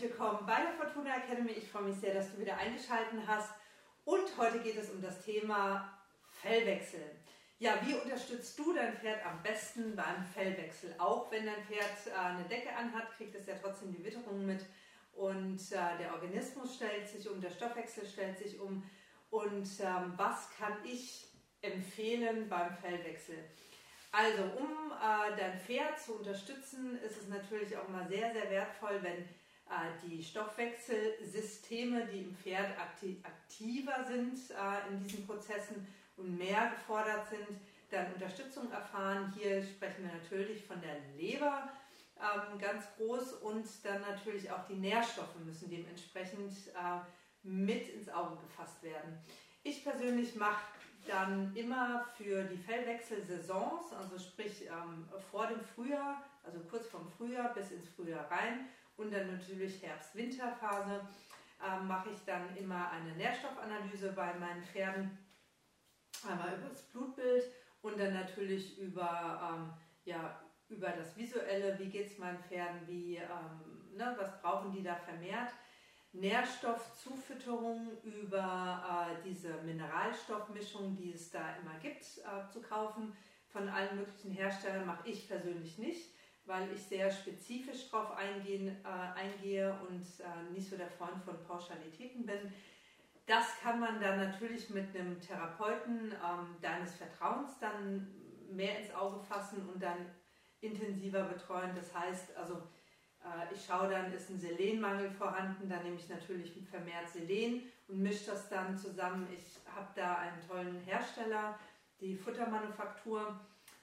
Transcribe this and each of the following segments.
willkommen bei der Fortuna Academy. Ich freue mich sehr, dass du wieder eingeschaltet hast. Und heute geht es um das Thema Fellwechsel. Ja, wie unterstützt du dein Pferd am besten beim Fellwechsel? Auch wenn dein Pferd äh, eine Decke anhat, kriegt es ja trotzdem die Witterung mit und äh, der Organismus stellt sich um, der Stoffwechsel stellt sich um. Und ähm, was kann ich empfehlen beim Fellwechsel? Also, um äh, dein Pferd zu unterstützen, ist es natürlich auch mal sehr, sehr wertvoll, wenn äh, die Stoffwechselsysteme, die im Pferd akti aktiver sind äh, in diesen Prozessen und mehr gefordert sind, dann Unterstützung erfahren. Hier sprechen wir natürlich von der Leber ähm, ganz groß und dann natürlich auch die Nährstoffe müssen dementsprechend äh, mit ins Auge gefasst werden. Ich persönlich mache dann immer für die Fellwechselsaisons, also sprich ähm, vor dem Frühjahr, also kurz vorm Frühjahr bis ins Frühjahr rein und dann natürlich Herbst-Winterphase, ähm, mache ich dann immer eine Nährstoffanalyse bei meinen Pferden, einmal über das Blutbild und dann natürlich über, ähm, ja, über das Visuelle, wie geht es meinen Pferden, wie, ähm, ne, was brauchen die da vermehrt. Nährstoffzufütterung über äh, diese Mineralstoffmischung, die es da immer gibt, äh, zu kaufen. Von allen möglichen Herstellern mache ich persönlich nicht, weil ich sehr spezifisch eingehen, äh, eingehe und äh, nicht so der Freund von Pauschalitäten bin. Das kann man dann natürlich mit einem Therapeuten ähm, deines Vertrauens dann mehr ins Auge fassen und dann intensiver betreuen. Das heißt also, ich schaue dann, ist ein Selenmangel vorhanden, dann nehme ich natürlich vermehrt Selen und mische das dann zusammen. Ich habe da einen tollen Hersteller, die Futtermanufaktur.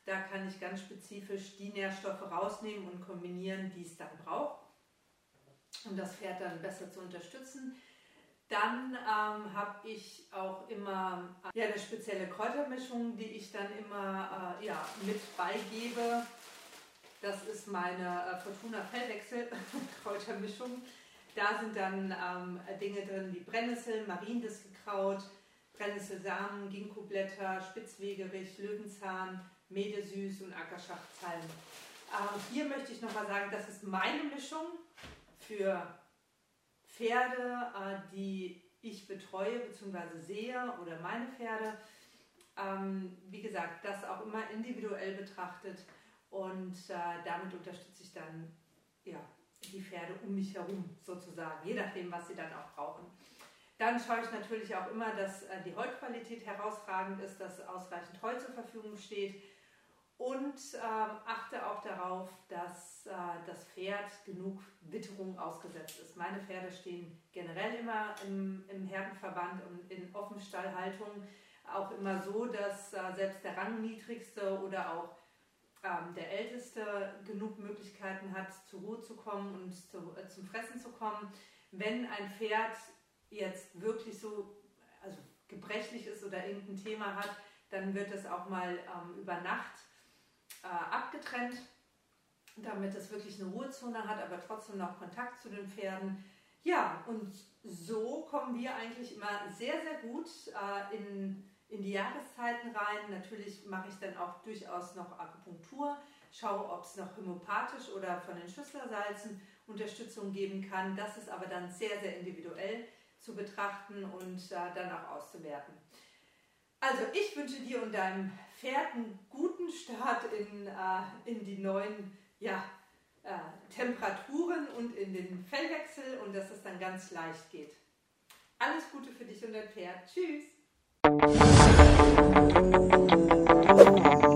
Da kann ich ganz spezifisch die Nährstoffe rausnehmen und kombinieren, die es dann braucht, um das Pferd dann besser zu unterstützen. Dann ähm, habe ich auch immer ja, eine spezielle Kräutermischung, die ich dann immer äh, ja, mit beigebe das ist meine äh, Fortuna Fellwechsel Kräutermischung. Da sind dann ähm, Dinge drin wie Brennnessel, Mariendistelkraut, Brennnesselsamen, Ginkgoblätter, Spitzwegerich, Löwenzahn, Medesüß und Ackerschachtzalm. Ähm, hier möchte ich nochmal sagen, das ist meine Mischung für Pferde, äh, die ich betreue bzw. sehe oder meine Pferde. Ähm, wie gesagt, das auch immer individuell betrachtet. Und äh, damit unterstütze ich dann ja, die Pferde um mich herum sozusagen, je nachdem, was sie dann auch brauchen. Dann schaue ich natürlich auch immer, dass äh, die Heutqualität herausragend ist, dass ausreichend Heu zur Verfügung steht und ähm, achte auch darauf, dass äh, das Pferd genug Witterung ausgesetzt ist. Meine Pferde stehen generell immer im, im Herdenverband und in Offenstallhaltung auch immer so, dass äh, selbst der Rangniedrigste oder auch ähm, der Älteste genug Möglichkeiten hat, zur Ruhe zu kommen und zu, äh, zum Fressen zu kommen. Wenn ein Pferd jetzt wirklich so also gebrechlich ist oder irgendein Thema hat, dann wird es auch mal ähm, über Nacht äh, abgetrennt, damit es wirklich eine Ruhezone hat, aber trotzdem noch Kontakt zu den Pferden. Ja, und so kommen wir eigentlich immer sehr, sehr gut äh, in in die Jahreszeiten rein. Natürlich mache ich dann auch durchaus noch Akupunktur, schaue, ob es noch homöopathisch oder von den Schüsslersalzen Unterstützung geben kann. Das ist aber dann sehr, sehr individuell zu betrachten und äh, dann auch auszuwerten. Also ich wünsche dir und deinem Pferd einen guten Start in, äh, in die neuen ja, äh, Temperaturen und in den Fellwechsel und dass es dann ganz leicht geht. Alles Gute für dich und dein Pferd. Tschüss! Thank you.